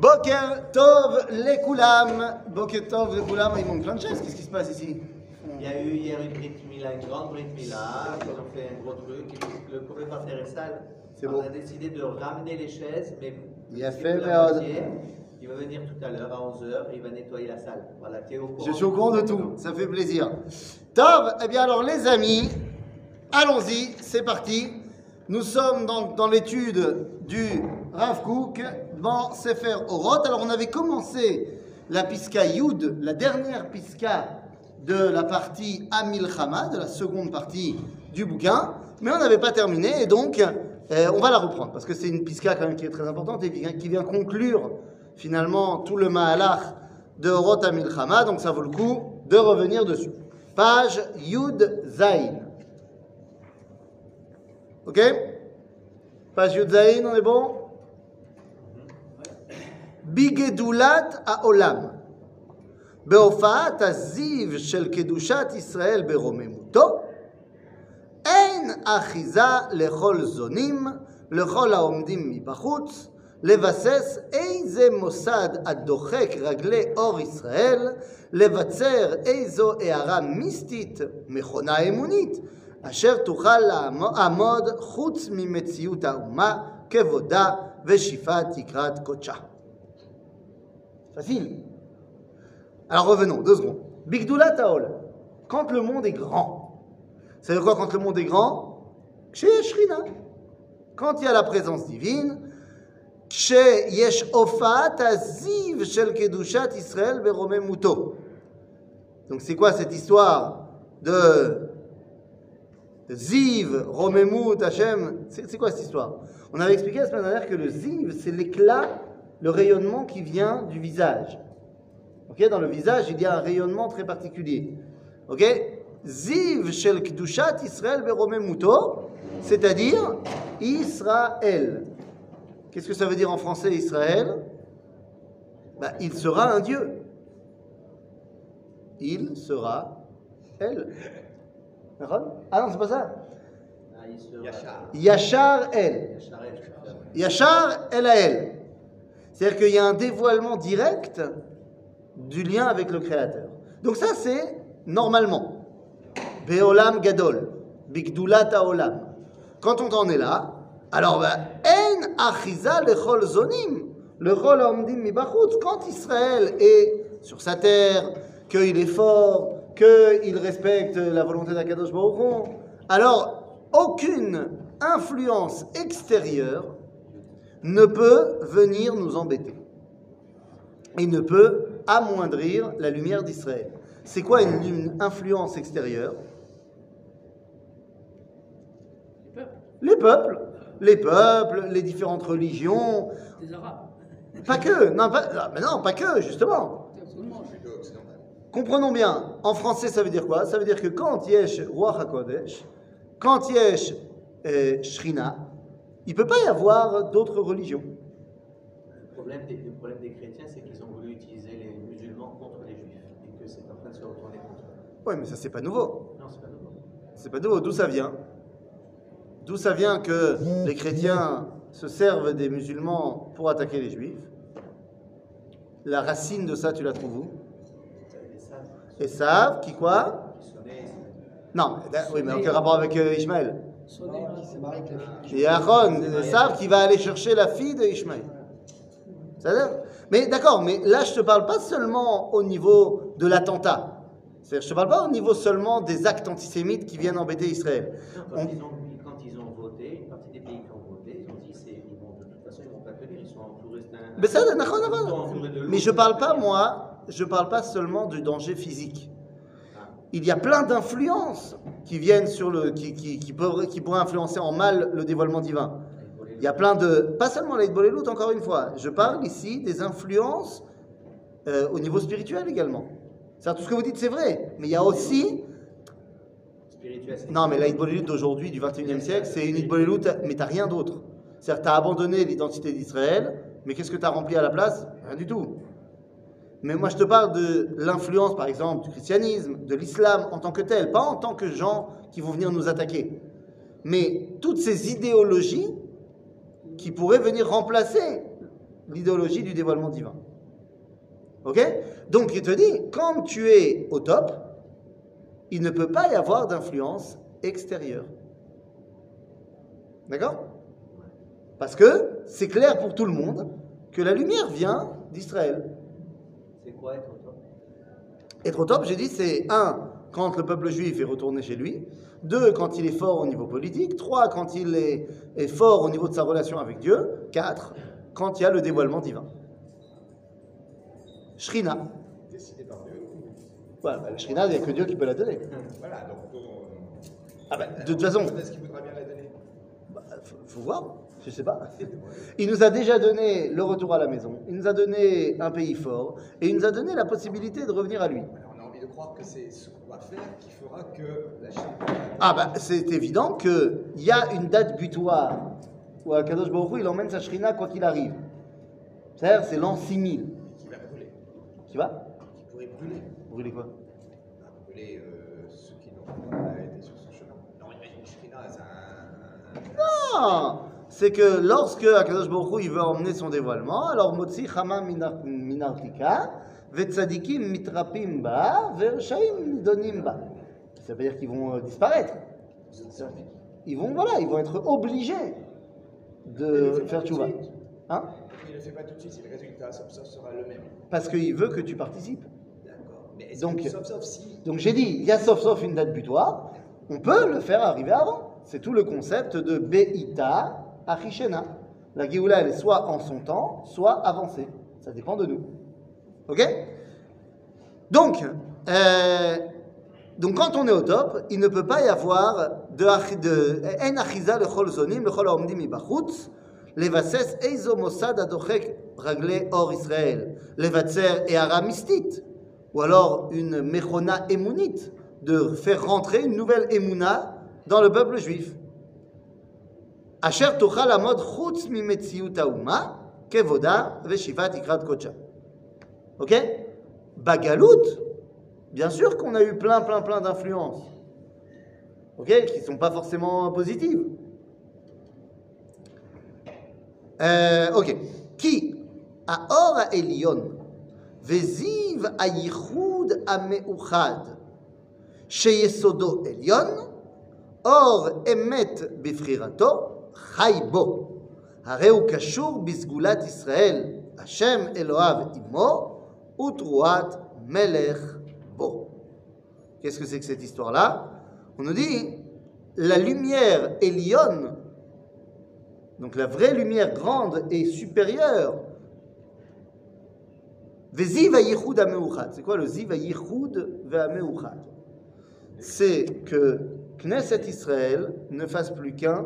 Boker Tov les Koulam. Boker Tov les Koulam. Il manque plein de chaises. Qu'est-ce qui se passe ici? Il y a eu hier une Brit Mila, une grande Brit Mila. Ils ont fait un gros truc. Le propriétaire est sale. C'est On bon. a décidé de ramener les chaises, mais Il a fait, mais, moitié. Il va venir tout à l'heure à 11h et il va nettoyer la salle. Voilà, tu es au courant. Je suis au courant de tout. Ça fait plaisir. Tov, eh bien alors les amis, allons-y, c'est parti. Nous sommes donc dans l'étude du Rav Kook dans Sefer Oroth. Alors on avait commencé la Piska Yud, la dernière Piska de la partie Amilchama, de la seconde partie du bouquin, mais on n'avait pas terminé et donc euh, on va la reprendre parce que c'est une Piska quand même qui est très importante et qui vient, conclure finalement tout le Mahalach de Oroth Amilchama, donc ça vaut le coup de revenir dessus. Page Yud Zain. Ok? Page Yud Zain, on est bon? Bigedulat Haolam. בהופעת הזיו של קדושת ישראל ברוממותו, אין אחיזה לכל זונים, לכל העומדים מבחוץ, לבסס איזה מוסד הדוחק רגלי אור ישראל, לבצר איזו הערה מיסטית, מכונה אמונית, אשר תוכל לעמוד חוץ ממציאות האומה, כבודה ושיפת תקרת קודשה. Facile. Alors revenons, deux secondes. Bigdoulat Taol. Quand le monde est grand. Ça veut dire quoi quand le monde est grand? Chez. Quand il y a la présence divine, chez Yesh Ofat Aziv Shel Kedushat Israël Berome Muto. Donc c'est quoi cette histoire de Ziv, Romemut, Hashem? C'est c'est quoi cette histoire? On avait expliqué la semaine dernière que le Ziv, c'est l'éclat, le rayonnement qui vient du visage. Ok, dans le visage, il y a un rayonnement très particulier. Ok Ziv shel kdushat Israël beromemuto, c'est-à-dire Israël. Qu'est-ce que ça veut dire en français Israël? Bah, Il sera un Dieu. Il sera elle. Ah non, c'est pas ça. Ah, sera- Yachar elle. Yachar El, je crois. Yachar El à elle. C'est-à-dire qu'il y a un dévoilement direct du lien avec le Créateur. Donc ça, c'est normalement. Beolam Gadol. Bigdulat Olam. Quand on en est là, alors, ben, En Achiza Lechol Zonim. Le Chol Omdim Mibachutz. Quand Israël est sur sa terre, qu'il est fort, qu'il respecte la volonté d'Akadosh Baruch alors aucune influence extérieure ne peut venir nous embêter. Il ne peut amoindrir la lumière d'Israël. C'est quoi une, une influence extérieure? Les peuples. Les peuples, les différentes religions. Des Arabes. Pas que, non, pas, non, mais non, pas que, justement. Comprenons bien, en français ça veut dire quoi? Ça veut dire que quand Yesh Ruach HaKodesh, quand Yesh euh, Shrina, il ne peut pas y avoir d'autres religions. Le problème des, le problème des chrétiens, c'est qu'ils ont voulu utiliser les musulmans contre les juifs et que c'est en train de se retourner contre eux. Oui, mais ça c'est pas nouveau. Non, c'est pas nouveau. C'est pas nouveau. D'où ça vient? D'où ça vient que les chrétiens se servent des musulmans pour attaquer les juifs? La racine de ça, tu la trouves où? Et savent qui quoi? Non, mais- oui, mais aucun rapport avec euh, Ishmaël. Et Aaron savent qu'il va aller chercher la fille de Ishmaël. Mais d'accord, mais là je te parle pas seulement au niveau de l'attentat. Je te parle pas au niveau seulement des actes antisémites qui viennent embêter Israël. Non, On- quand, ils ont, quand ils ont voté, une partie des pays qui ont voté, ils ont dit c'est, ils vont, de toute façon, ils vont pas tenir, ils sont entourés d'un. Mais ça, d'accord, d'accord. Mais je ils parle pas, moi, je parle pas seulement du danger physique. Il y a plein d'influences qui viennent sur le, qui, qui, qui, peuvent, qui pourraient influencer en mal le dévoilement divin. Il y a plein de, pas seulement l'Aïd Bolelout, encore une fois, je parle ici des influences euh, au niveau spirituel également. C'est-à-dire, tout ce que vous dites, c'est vrai, mais il y a aussi, non, mais l'Aïd Bolelout d'aujourd'hui, du 21e siècle, c'est une Aïd Bolelout, mais t'as rien d'autre. C'est-à-dire, t'as abandonné l'identité d'Israël, mais qu'est-ce que t'as rempli à la place? Rien du tout. Mais moi, je te parle de l'influence, par exemple, du christianisme, de l'islam en tant que tel, pas en tant que gens qui vont venir nous attaquer. Mais toutes ces idéologies qui pourraient venir remplacer l'idéologie du dévoilement divin. Ok? Donc il te dit, quand tu es au top, il ne peut pas y avoir d'influence extérieure. D'accord? Parce que c'est clair pour tout le monde que la lumière vient d'Israël. Quoi être au top? Être au top, j'ai dit, c'est un, quand le peuple juif est retourné chez lui, deux, quand il est fort au niveau politique, trois, quand il est, est fort au niveau de sa relation avec Dieu, quatre, quand il y a le dévoilement divin. Shrina. Décidé par Dieu. Voilà, bah, la Shrina, il n'y a que Dieu qui peut la donner. Voilà, donc. euh, Ah bah, de toute façon, Est-ce qu'il voudra bien la donner bah, faut, faut voir, je sais pas. Il nous a déjà donné le retour à la maison, il nous a donné un pays fort, et il nous a donné la possibilité de revenir à lui. Alors, on a envie de croire que c'est ce qu'on va faire qui fera que la Chine. Ah bah c'est évident qu'il y a une date butoir où Akadosh Baruch il emmène sa Shrina quand il arrive. C'est-à-dire c'est l'an 6000. qui va brûler. Qui va? Qui pourrait brûler. Voulez quoi? Va brûler euh, ceux qui n'ont pas été sur son chemin. Non, imagine Shrina, c'est un- Non C'est que lorsque Akadosh Baruch Hu, il veut emmener son dévoilement, alors Motzi Chama minar- Minartika, Vetzadikim mitrapim ba, Vershaim nidonim ba. Ça veut dire qu'ils vont euh, disparaître. Ils vont, voilà, ils vont être obligés de faire tchouva. Hein? Il ne le fait pas tout de suite si le résultat, sauf sauf sera le même. Parce qu'il veut que tu participes. D'accord. Mais est-ce Donc- que, sauf sauf si. Donc j'ai dit, il y a sauf sauf une date butoir, on peut le faire arriver avant. C'est tout le concept de Be'ita Achishena. La Géoula, elle est soit en son temps, soit avancée. Ça dépend de nous. Ok? Donc, euh, donc quand on est au top, il ne peut pas y avoir de en achiza le chol zonim le chol haomdim ibachutz levatses eizo mosad adochek raglé or Israël levatser et aramistit ou alors une mechona émounite de faire rentrer une nouvelle émouna dans le peuple juif אשר תוכל לעמוד חוץ ממציאות האומה, כבודה ושיבת יקרת קודשה. Ok Bagalout, bien sûr qu'on a eu plein, plein, plein d'influences. Ok Qui ne sont pas forcément positives. Euh, ok. Qui האור העליון וזיו הייחוד המאוחד שיסודו עליון, אור אמת בבחירתו, חי בו. הרי הוא קשור בסגולת ישראל, השם אלוהיו עמו, ותרועת מלך בו. Qu'est-ce que c'est que cette histoire-là On nous dit, la lumière Elion, donc la vraie lumière grande et supérieure, Veziv Yichud Ameuchad. C'est quoi le Ziv Yichud Ameuchad C'est que Knesset Israël ne fasse plus qu'un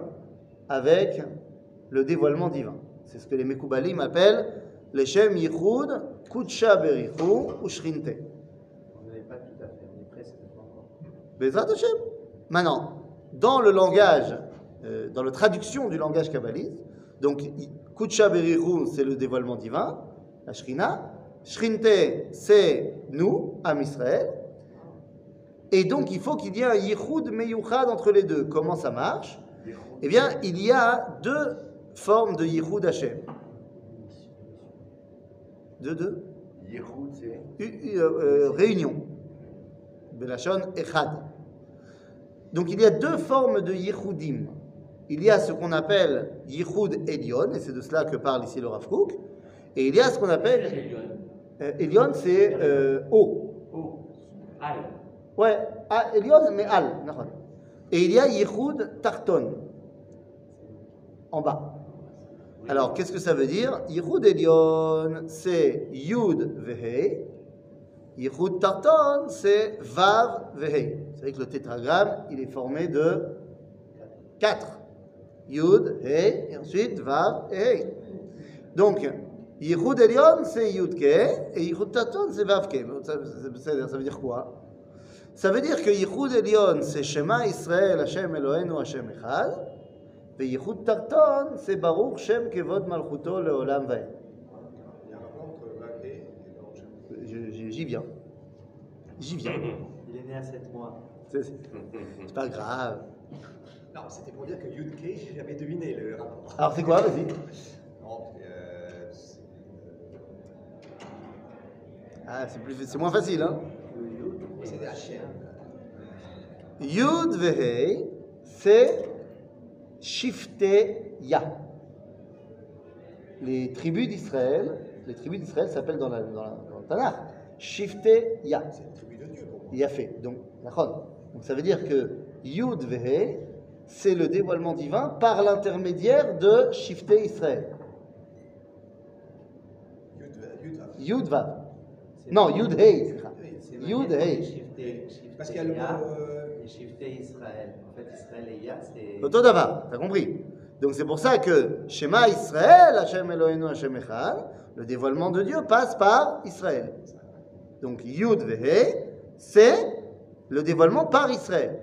avec le dévoilement divin. C'est ce que les Mekoubalim appellent les Shem Yichud Kutsha Berichu Ushrinte. On n'avait pas tout à fait, on est presque encore. Bezrat Hashem. Maintenant, dans le langage, euh, dans la traduction du langage kabbaliste, donc Kutsha Berichu, c'est le dévoilement divin, la Shrina. Shrinte, c'est nous, Am Israël. Et donc, il faut qu'il y ait un Yichud Meyuchad entre les deux. Comment ça marche? Eh bien, il y a deux formes de Yichud Hashem. Deux, deux Yehoud, c'est euh, euh, réunion. Belachon Echad. Donc il y a deux formes de Yichudim. Il y a ce qu'on appelle Yichud Elion, et c'est de cela que parle ici le Rav Kook. Et il y a ce qu'on appelle. Euh, Elion, c'est euh, haut. Oh, Al. Ouais, Elion, mais Al. Et il y a Yichud Tarton, en bas. Alors, qu'est-ce que ça veut dire? Yichud Elion, c'est Yud Vehei. Yichud Tarton, c'est Vav Vehei. Vous savez que le tétragramme, il est formé de 4. Yud, Hei, et ensuite Vav et Hei. Donc, Elion, c'est Yud Ke, et Yichud Tarton, c'est Vav Ke. Ça, veut dire quoi? Ça veut dire que Elion, c'est Shema Israël, Hashem Eloheinu, Hashem Echad. Et Yichud Tarton, c'est Baruch Shem Kevod Malchuto Leolam Vaed. Il y a un rapport entre Vavé et Baruch Shem. Je- je- J'y viens. J'y viens. Il est né à 7 mois. C'est pas grave. Non, c'était pour dire que Yud K, j'avais deviné le rapport. Alors c'est quoi, vas-y Non, euh, c'est- Ah, c'est plus- c'est moins facile, hein C'est des. Yud Vehei, c'est Shifte Ya. Les tribus d'Israël, les tribus d'Israël s'appellent dans, la, dans, la, dans le Tanakh Shifte Ya. C'est une tribu de Dieu fait. Donc. Donc ça veut dire que Yud Vehei, c'est le dévoilement divin par l'intermédiaire de Shifte Israël. Yud va- Yud va. Yud Vav. Non, Yud Hei. Yud Hei. Shifté- Shifté Parce qu'il y a le mot. Et Shifté Israël. En fait, Israël et Ya, c'est. Otodava, t'as compris Donc c'est pour ça que Shema Israël, Hashem Eloheinu Hashem Echad, le dévoilement de Dieu passe par Israël. Donc Yud Vehe, c'est le dévoilement par Israël.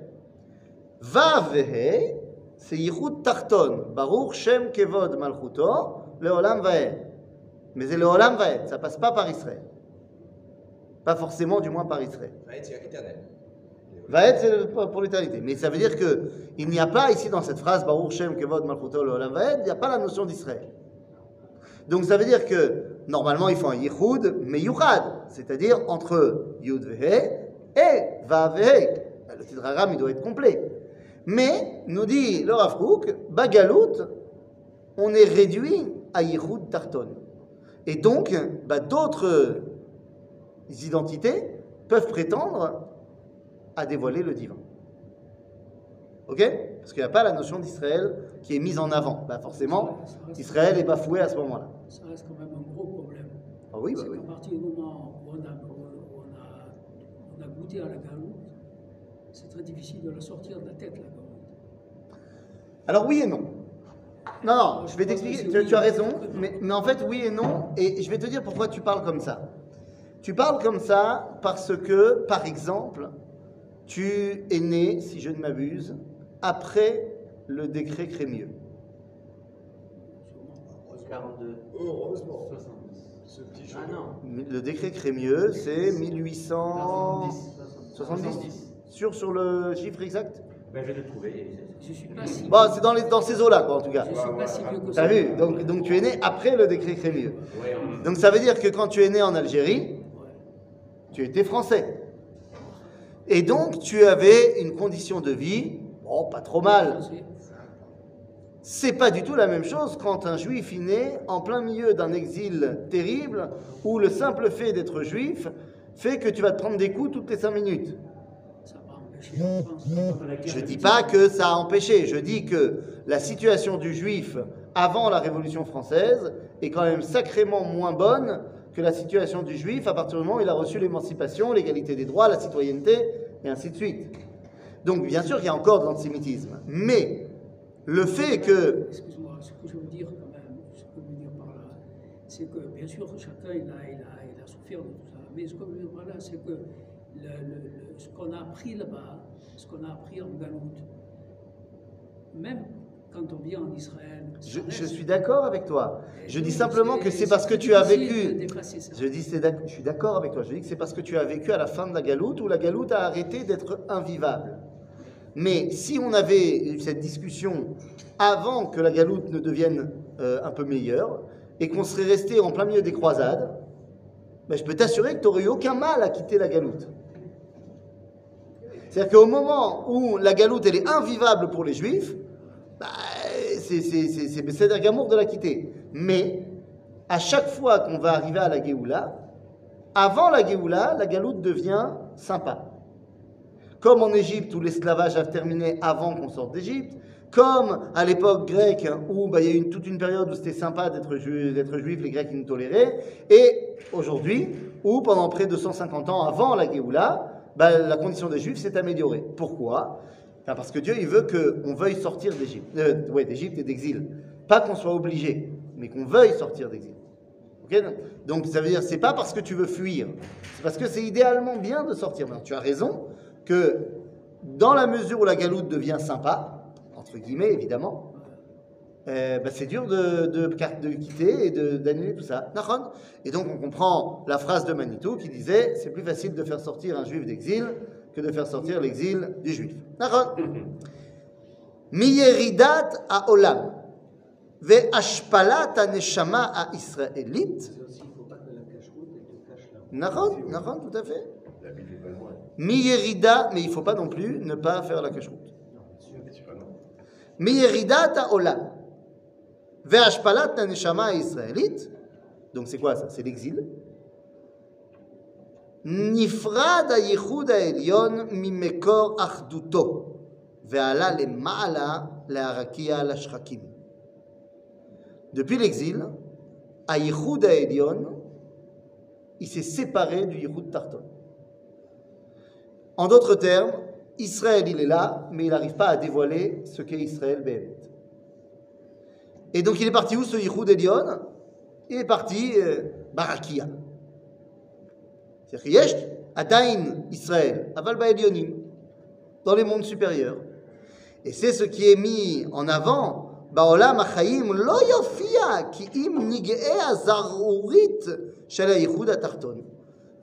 Vav Vehe, c'est Yichud Tarton, Baruch Shem Kevod Malchuto, Leolam Vaed. Mais c'est Leolam Vaed, ça passe pas par Israël. Pas forcément, du moins par Israël. éternel. Va être pour l'éternité. Mais ça veut dire que il n'y a pas ici dans cette phrase Baruch Kevod Malchuto Vaed, il n'y a pas la notion d'Israël. Donc ça veut dire que normalement il faut un Yichud mais Yuchad, c'est-à-dire entre Yud Vehe et Vav Vehe. Le Tidraram il doit être complet. Mais nous dit le Rav Kook, on est réduit à Yichud Tarton. Et donc bah, d'autres identités peuvent prétendre à dévoiler le divin. Ok? Parce qu'il n'y a pas la notion d'Israël qui est mise en avant. Bah forcément, Ça reste- Israël est bafoué à ce moment-là. Ça reste quand même un gros problème. Ah oui, bah oui. qu'à partir du moment où on a, où on a, on a goûté à la galoute, c'est très difficile de la sortir de la tête, la galoute. Alors oui et non. Non, non, je vais t'expliquer, tu, tu as raison, mais, mais en fait oui et non, et je vais te dire pourquoi tu parles comme ça. Tu parles comme ça parce que, par exemple, tu es né, si je ne m'abuse, après le décret Crémieux. 42. Heureusement. 70. Ce petit jeu. Ah non. Le décret Crémieux, c'est 1870 70. Sûr sur le chiffre exact? Ben, je vais le trouver. Je suis pas si, Bon, c'est dans, les- dans ces eaux-là, quoi, en tout cas. je suis pas si vieux que ça. T'as vu? Donc, donc tu es né après le décret Crémieux. Ouais, on- Donc ça veut dire que quand tu es né en Algérie, Ouais. tu étais français. Et donc tu avais une condition de vie, bon, pas trop mal. C'est- pas du tout la même chose quand un juif est né en plein milieu d'un exil terrible où le simple fait d'être juif fait que tu vas te prendre des coups toutes les cinq minutes. Je dis pas que ça a empêché, je dis que la situation du juif avant la Révolution française est quand même sacrément moins bonne que la situation du juif à partir du moment où il a reçu l'émancipation, l'égalité des droits, la citoyenneté, et ainsi de suite. Donc bien sûr qu'il y a encore de l'antisémitisme, mais le fait que... Excuse-moi, ce que je veux dire quand même, ce que je veux dire par là, c'est que bien sûr chacun il a, souffert de tout ça, mais ce que je veux dire par là, c'est que ce qu'on a appris là-bas, ce qu'on a appris en Galoute, même quand on vient en Israël, Je, suis d'accord avec toi. Je dis simplement que c'est parce que tu as vécu... Je dis, je suis d'accord avec toi. Je dis que c'est parce que tu as vécu à la fin de la galoute où la galoute a arrêté d'être invivable. Mais si on avait eu cette discussion avant que la galoute ne devienne euh, un peu meilleure et qu'on serait resté en plein milieu des croisades, ben, je peux t'assurer que tu n'aurais eu aucun mal à quitter la galoute. C'est-à-dire qu'au moment où la galoute elle est invivable pour les juifs, bah, c'est c'est d'amour de la quitter. Mais à chaque fois qu'on va arriver à la Géoula, avant la Géoula, la galoute devient sympa. Comme en Égypte où l'esclavage a terminé avant qu'on sorte d'Égypte, comme à l'époque grecque où bah, il y a eu une- toute une période où c'était sympa d'être ju- juif, les Grecs ils nous toléraient, et aujourd'hui où pendant près de 150 ans avant la Géoula, bah, la condition des juifs s'est améliorée. Pourquoi? Parce que Dieu il veut qu'on veuille sortir d'Égypte, euh, ouais, et d'exil. Pas qu'on soit obligé, mais qu'on veuille sortir d'exil. Donc ça veut dire c'est pas parce que tu veux fuir, c'est parce que c'est idéalement bien de sortir. Tu as raison que dans la mesure où la galoute devient sympa, entre guillemets évidemment, euh, bah, c'est dur de, de, quitter et d'annuler tout ça. Et donc on comprend la phrase de Manitou qui disait c'est plus facile de faire sortir un juif d'exil que de faire sortir l'exil du juif. D'accord Miyeridat à Olam. Ve'ashpalat à Neshama à Israélite. D'accord tout à fait. Miyerida, mais il ne faut pas non plus ne pas faire la cacheroute. Miyeridat à Olam. Ve'ashpalat à Neshama à Israélite. Donc c'est quoi ça? C'est l'exil. נפרד הייחוד העליון ממקור אחדותו ועלה למעלה להרקיע לשחקים. Depuis l'exil, הייחוד העליון, il s'est séparé du ייחוד tarton. En d'autres termes, Israël, il est là, mais il n'arrive pas à dévoiler ce qu'est Israël Béhémet. Et donc il est parti où ce Yichud Elion Il est parti euh, Barakia. C'est-à-dire Israël, dans les mondes supérieurs. Et c'est ce qui est mis en avant. Ki im nigee azarurit shel hayichud atarton.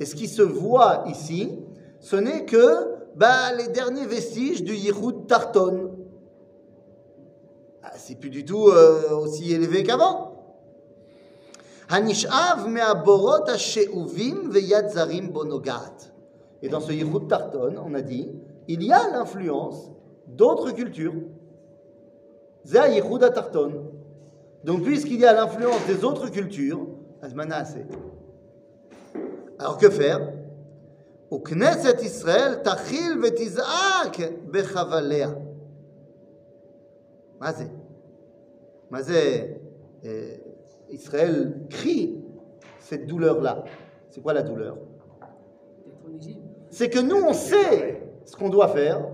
Et ce qui se voit ici, ce n'est que bah, les derniers vestiges du Yichud Tarton. Ah, c'est plus du tout euh, aussi élevé qu'avant. Et dans ce Yichud Tarton, on a dit, il y a l'influence d'autres cultures. Zeh Yichud Tarton. Donc, puisqu'il y a l'influence des autres cultures, Azmana c'est. Alors que faire וכנסת ישראל תכיל ותזעק בחבליה. מה זה? מה זה euh, Israël crie cette douleur-là C'est quoi la douleur? C'est que nous, on sait ce qu'on doit faire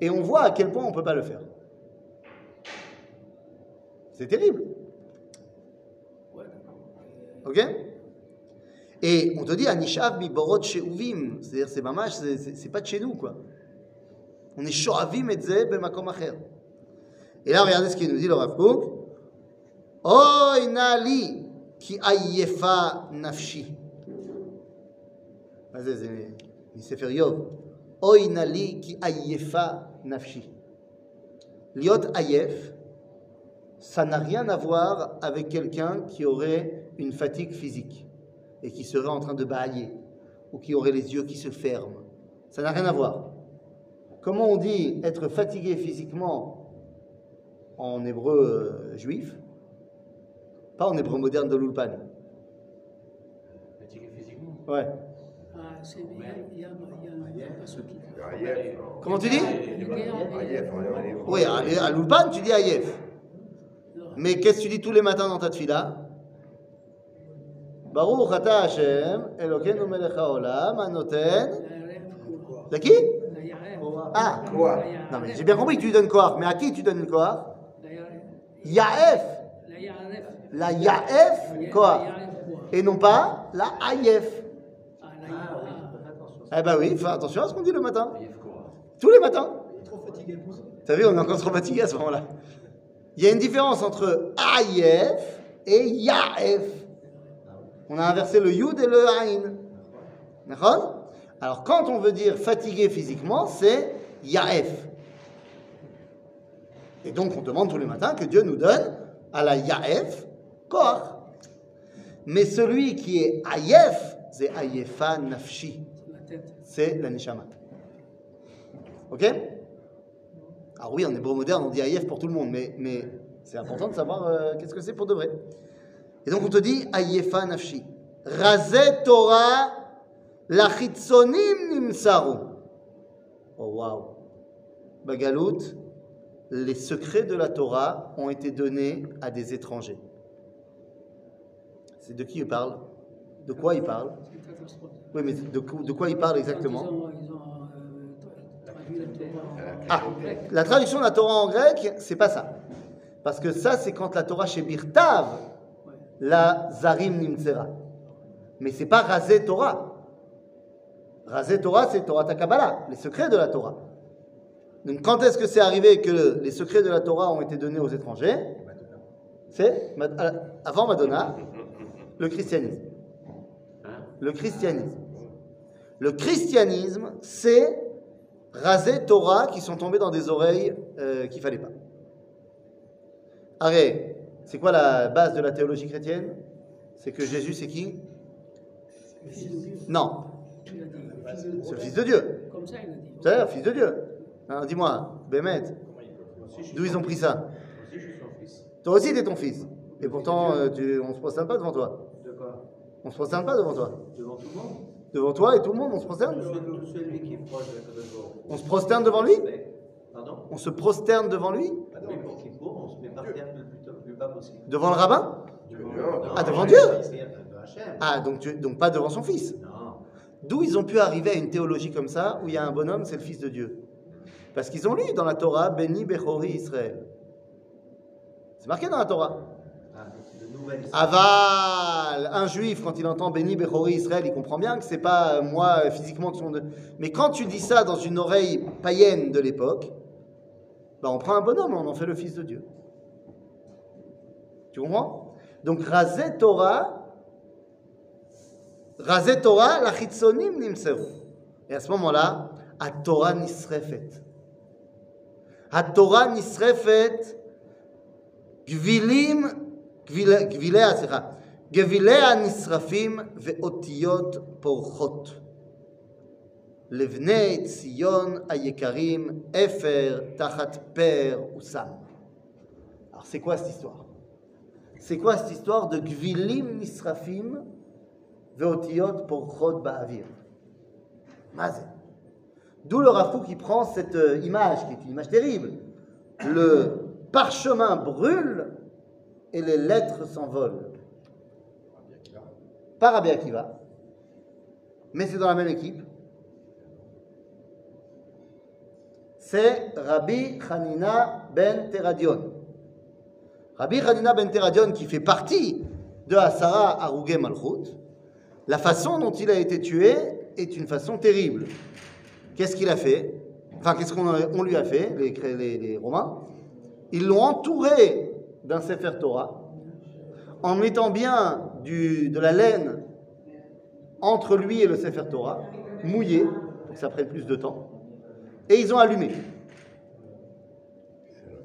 et on voit à quel point on ne peut pas le faire. C'est terrible. D'accord. Ok? Et on te dit, Anishav mi borot she'uvim. C'est-à-dire, c'est mamash, c'est- pas de chez nous, quoi. On est sho'avim et ze b'makom acher. Et là, regardez ce qu'il nous dit, le Rav Kook. Oy nali ki ayefa nafshi. מה זה? זה מספר איוב. אוי נא לי כי עייפה נפשי. להיות עייף, ça n'a rien à voir avec quelqu'un qui aurait une fatigue physique et qui serait en train de bâiller ou qui aurait les yeux qui se ferment. Ça n'a rien à voir. Comment on dit être fatigué physiquement en hébreu euh, juif Pas en hébreu moderne de l'Ulpan. Fatigué physiquement. Ouais. Ah. Comment tu dis Oui, à, l'Ulpan, tu dis Aïef. Mais qu'est-ce que tu dis tous les matins dans ta tfila Baruch ata Hashem, Elokeinu melech haolam, anoten. C'est qui? Ah. Quoi Non mais j'ai bien compris que tu lui donnes Koach, mais à qui tu donnes le Koach Yaef La Yaef Koach. Et non pas la Aïef. Eh ben oui, fais attention à ce qu'on dit le matin. Tous les matins. T'as vu, on est encore trop fatigué à ce moment-là. Il y a une différence entre Aïef et Yaef. On a inversé le Yud et le Aïn. D'accord? Alors quand on veut dire fatigué physiquement, c'est Yaef. Et donc on demande tous les matins que Dieu nous donne à la Yaef Koach. Mais celui qui est Aïef, c'est Aïefa Nafshi. C'est la Neshama. Ok? Alors oui, en hébreu moderne, on dit Aïef pour tout le monde, mais, mais c'est important de savoir euh, qu'est-ce que c'est pour de vrai. Et donc on te dit Aïefa Nafshi. Razé Torah lachitzonim nimsaru. Oh waouh. Bagalout, les secrets de la Torah ont été donnés à des étrangers. C'est de qui il parle? De quoi il parle? Oui, mais de, quoi- de quoi il parle exactement? Ils ont, ils ont traduit la Torah Ah, en grec. la traduction de la Torah en grec, c'est pas ça. Parce que ça, c'est quand la Torah chez Birtav, la Zarim Nimtzera. Mais c'est pas Razé Torah. Razé Torah, c'est Torah Takabala, les secrets de la Torah. Donc quand est-ce que c'est arrivé que les secrets de la Torah ont été donnés aux étrangers C'est euh, avant Madonna, le christianisme. Le christianisme. Le christianisme, c'est raser Torah qui sont tombés dans des oreilles euh, qu'il fallait pas. Arrête, c'est quoi la base de la théologie chrétienne? C'est que Jésus, c'est qui? Le Fils de Dieu. Non, le c'est le Fils de Dieu. Dit. C'est-à-dire, Fils de Dieu. Alors dis-moi, Bémet, d'où ils ont pris ça. Toi aussi, t'es ton fils. Et pourtant, euh, tu, on se prosterne pas devant toi. De quoi On se prosterne pas devant toi. Devant tout le monde Devant toi et tout le monde, on se prosterne celui, qui est proche de. On se prosterne devant lui? Pardon? On se prosterne devant lui? Oui, pour qu'il court, on se met par terre le plus, tôt- le plus bas possible. Devant le rabbin? Ah, devant Dieu Hachem. Ah, donc, tu- donc pas devant son fils. Non. D'où ils ont pu arriver à une théologie comme ça, où il y a un bonhomme, c'est le fils de Dieu? Parce qu'ils ont lu dans la Torah, Béni Bechori Israël. C'est marqué dans la Torah. Ah, Aval, un juif, quand il entend Béni Bechori Israël, il comprend bien que c'est pas euh, moi euh, physiquement qui sont de... Mais quand tu dis ça dans une oreille païenne de l'époque, bah on prend un bonhomme, on en fait le fils de Dieu. Tu comprends? Donc Razé Torah, Razé Torah, la chitzonim nimseru. Et à ce moment-là, à Torah nisrefet. À Torah nisrefet, גבילים, גבילי, גביליה, סליחה, גביליה נשרפים ואותיות פורחות. לבני ציון היקרים, אפר תחת פר ושם. Alors c'est quoi cette histoire C'est quoi cette histoire de גבילים נשרפים ואותיות פורחות באוויר מה זה D'où le Kook qui prend cette euh, image, qui est une image terrible. Le parchemin brûle et les lettres s'envolent. Pas Rabbi Akiva, mais c'est dans la même équipe. C'est Rabbi Hanina ben Teradion. Rabbi Hanina ben Teradion qui fait partie de Asara Arugé Malchut. La façon dont il a été tué est une façon terrible. Qu'est-ce qu'il a fait? Enfin, qu'est-ce qu'on on lui a fait, les, Romains? Ils l'ont entouré d'un Sefer Torah, en mettant bien de la laine entre lui et le Sefer Torah, mouillé, pour que ça prenne plus de temps, et ils ont allumé.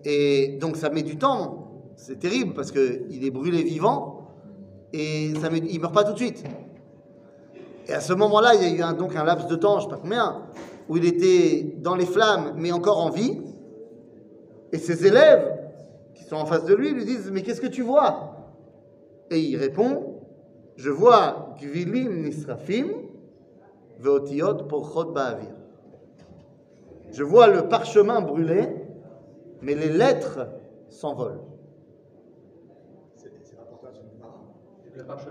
Et donc ça met du temps, c'est terrible, parce qu'il est brûlé vivant, et ça il ne meurt pas tout de suite. Et à ce moment-là, il y a eu donc un laps de temps, je ne sais pas combien, où il était dans les flammes, mais encore en vie. Et ses élèves, qui sont en face de lui, lui disent Mais qu'est-ce que tu vois? Et il répond Je vois Gvilim Nisrafim, Veotiot Porchot Ba'avir. Je vois le parchemin brûlé, mais les lettres s'envolent.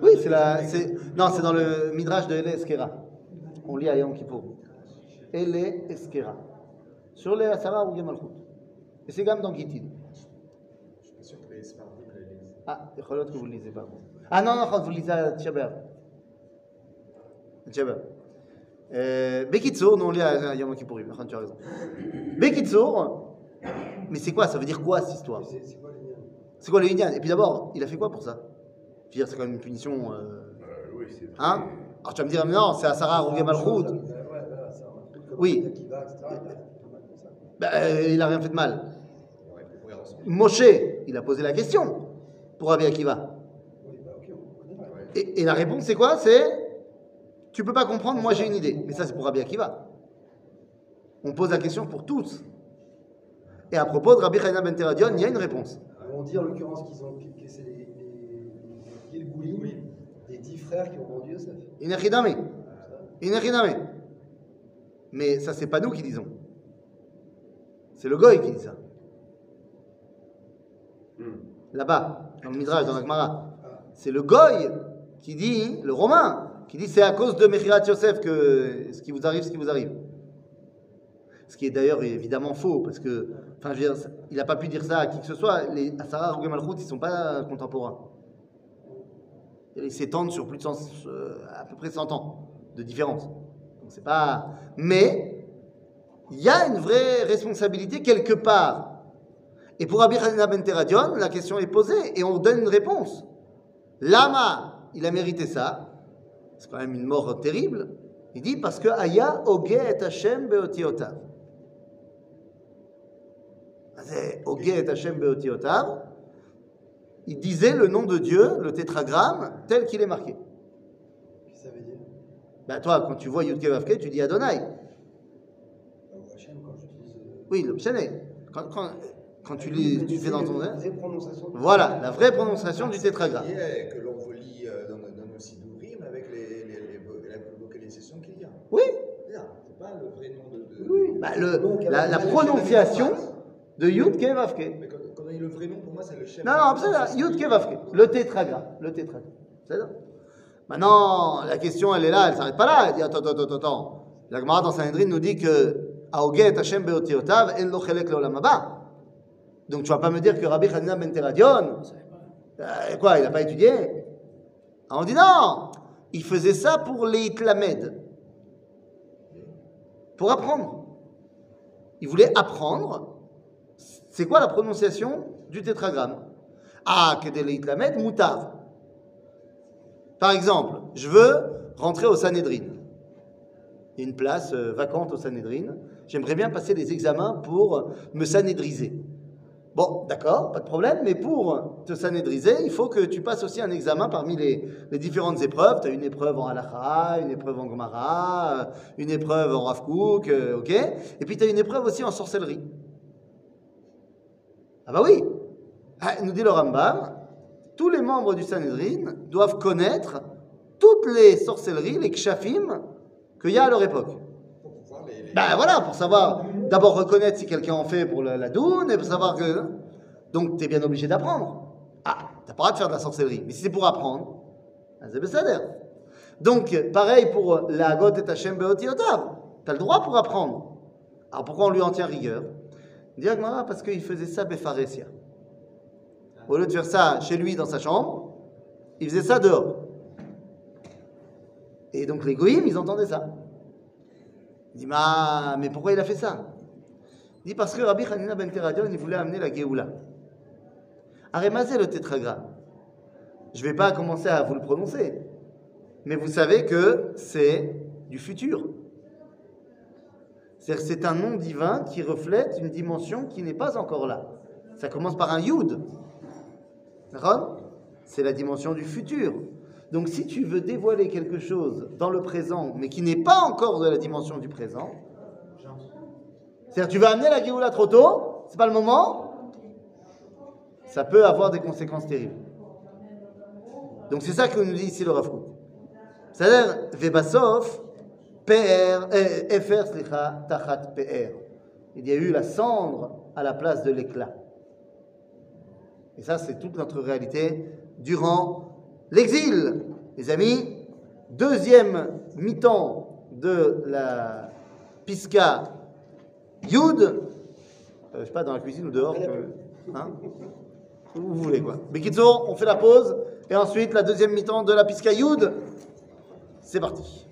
Oui, c'est la. Non, c'est dans le Midrash de Ele Eskera. On lit à Yom Kippour et les Eskera. Sur les Asara ou Gemalchut. Et c'est Gam dans Gitin. Je suis pas sûr que les Smarvim la lisent. Ah, il faut que vous ne lisez pas. Ah non, non, vous lisez à Tchaber. Tchaber. Bekitsour, non, on lit à Yom Kippourim. Tu as raison. Bekitsour, mais c'est quoi Ça veut dire quoi cette histoire C'est quoi le Inyan Et puis d'abord, il a fait quoi pour ça Je veux dire, c'est quand même une punition. Euh... Euh, oui, c'est. Hein Alors tu vas me dire, mais non, c'est Asara ou Gemalchut. Euh, il a rien fait de mal. Moshe, il a posé la question pour Rabbi Akiva. Oui, bah. Et, et la réponse, c'est quoi? C'est tu peux pas comprendre, moi j'ai une idée. Mais ça, c'est pour Rabbi Akiva. On pose la question pour tous. Et à propos de Rabbi Chaina Ben Teradion, il y a une réponse. On dit en l'occurrence qu'ils ont, que c'est les, les, les Gilgoulim, des dix frères qui ont vendu Yosef. Inechidame. Inechidame. Mais ça, c'est pas nous qui disons. C'est le Goy qui dit ça. Là-bas, dans le Midrash, dans la Gemara. C'est le Goy qui dit, le Romain, qui dit c'est à cause de Mechirat Yosef que ce qui vous arrive, ce qui vous arrive. Ce qui est d'ailleurs évidemment faux, parce que, enfin, je veux dire, il n'a pas pu dire ça à qui que ce soit. Les Asara Rougé Malchut, ils ne sont pas contemporains. Ils s'étendent sur plus de 100, euh, à peu près 100 ans de différence. C'est pas. Mais il y a une vraie responsabilité quelque part. Et pour Rabbi Hanina Ben la question est posée et on donne une réponse. Lama, il a mérité ça. C'est quand même une mort terrible. Il dit parce que Aya Oge et Hashem beotiotav. Oge et Hashem beotiotav. Il disait le nom de Dieu, le tétragramme, tel qu'il est marqué. Ça veut dire? Bah toi, quand tu vois Yud Kei Vav Kei, tu dis Adonai. Oui, le. Quand, quand, quand tu, lis, tu fais dans ton... Voilà, la vraie prononciation du tétragramme. Que l'on relie euh, dans, nos sidurim avec la vocalisation qu'il y a. Oui, C'est ça, pas le vrai nom de. Oui. bah, le, la, la prononciation de Yud Kei Vav Kei. Mais quand, on dit le vrai nom, pour moi, c'est le chef. Non, non, c'est là, Yud Kei Vav Kei. Le tétragramme. Le tétragramme. C'est ça Maintenant, la question, elle est là, elle s'arrête pas là. Elle dit, attends, attends, attends, attends. La Gemara dans Sanhedrin nous dit que Aoget Hashem Beotiotav en lo. Donc tu vas pas me dire que Rabbi Hanina ben Teradion, euh, quoi, il n'a pas étudié? Ah, On dit non, il faisait ça pour les Itlamed. Pour apprendre. Il voulait apprendre. C'est quoi la prononciation du tétragramme? Ah, que des Itlamed, moutav. Par exemple, je veux rentrer au Sanhedrin. Il y a une place euh, vacante au Sanhedrin. J'aimerais bien passer les examens pour me sanédriser. Bon, d'accord, pas de problème, mais pour te sanédriser, il faut que tu passes aussi un examen parmi les, différentes épreuves. Tu as une épreuve en halakha, une épreuve en Gemara, euh, une épreuve en Rav Kook, euh, ok Et puis tu as une épreuve aussi en sorcellerie. Ah bah oui Ah, Nous dit le Rambam, tous les membres du Sanhedrin doivent connaître toutes les sorcelleries, les kshafim qu'il y a à leur époque. Les. les- Ben voilà, pour savoir, d'abord reconnaître si quelqu'un en fait pour la, la doune, et pour savoir que... Donc, tu es bien obligé d'apprendre. Ah, t'as pas le droit de faire de la sorcellerie. Mais si c'est pour apprendre, ah, c'est. Donc, pareil pour la Got et Hashem Beotiotav. Tu as le droit pour apprendre. Alors, pourquoi on lui en tient rigueur? Agmara, parce qu'il faisait ça Befaresia. Au lieu de faire ça chez lui dans sa chambre, il faisait ça dehors. Et donc, les goïms, ils entendaient ça. Il dit, Ma, mais pourquoi il a fait ça? Il dit, parce que Rabbi Hanina ben Teradion, il voulait amener la Géoula. Arémazé le tétragramme. Je ne vais pas commencer à vous le prononcer, mais vous savez que c'est du futur. Que c'est un nom divin qui reflète une dimension qui n'est pas encore là. Ça commence par un Yud. C'est la dimension du futur. Donc si tu veux dévoiler quelque chose dans le présent, mais qui n'est pas encore de la dimension du présent, c'est-à-dire tu vas amener la Géoula trop tôt, c'est pas le moment, ça peut avoir des conséquences terribles. Donc c'est ça que nous dit ici le Rav. C'est-à-dire, Vebasov, PR, slicha, tachat PR. Il y a eu la cendre à la place de l'éclat. Et ça, c'est toute notre réalité durant l'exil. Les amis, deuxième mi-temps de la Pisca Yud, euh, je sais pas, dans la cuisine ou dehors, hein vous voulez quoi. Bekitzo, on fait la pause, et ensuite la deuxième mi-temps de la Pisca Yud, c'est parti.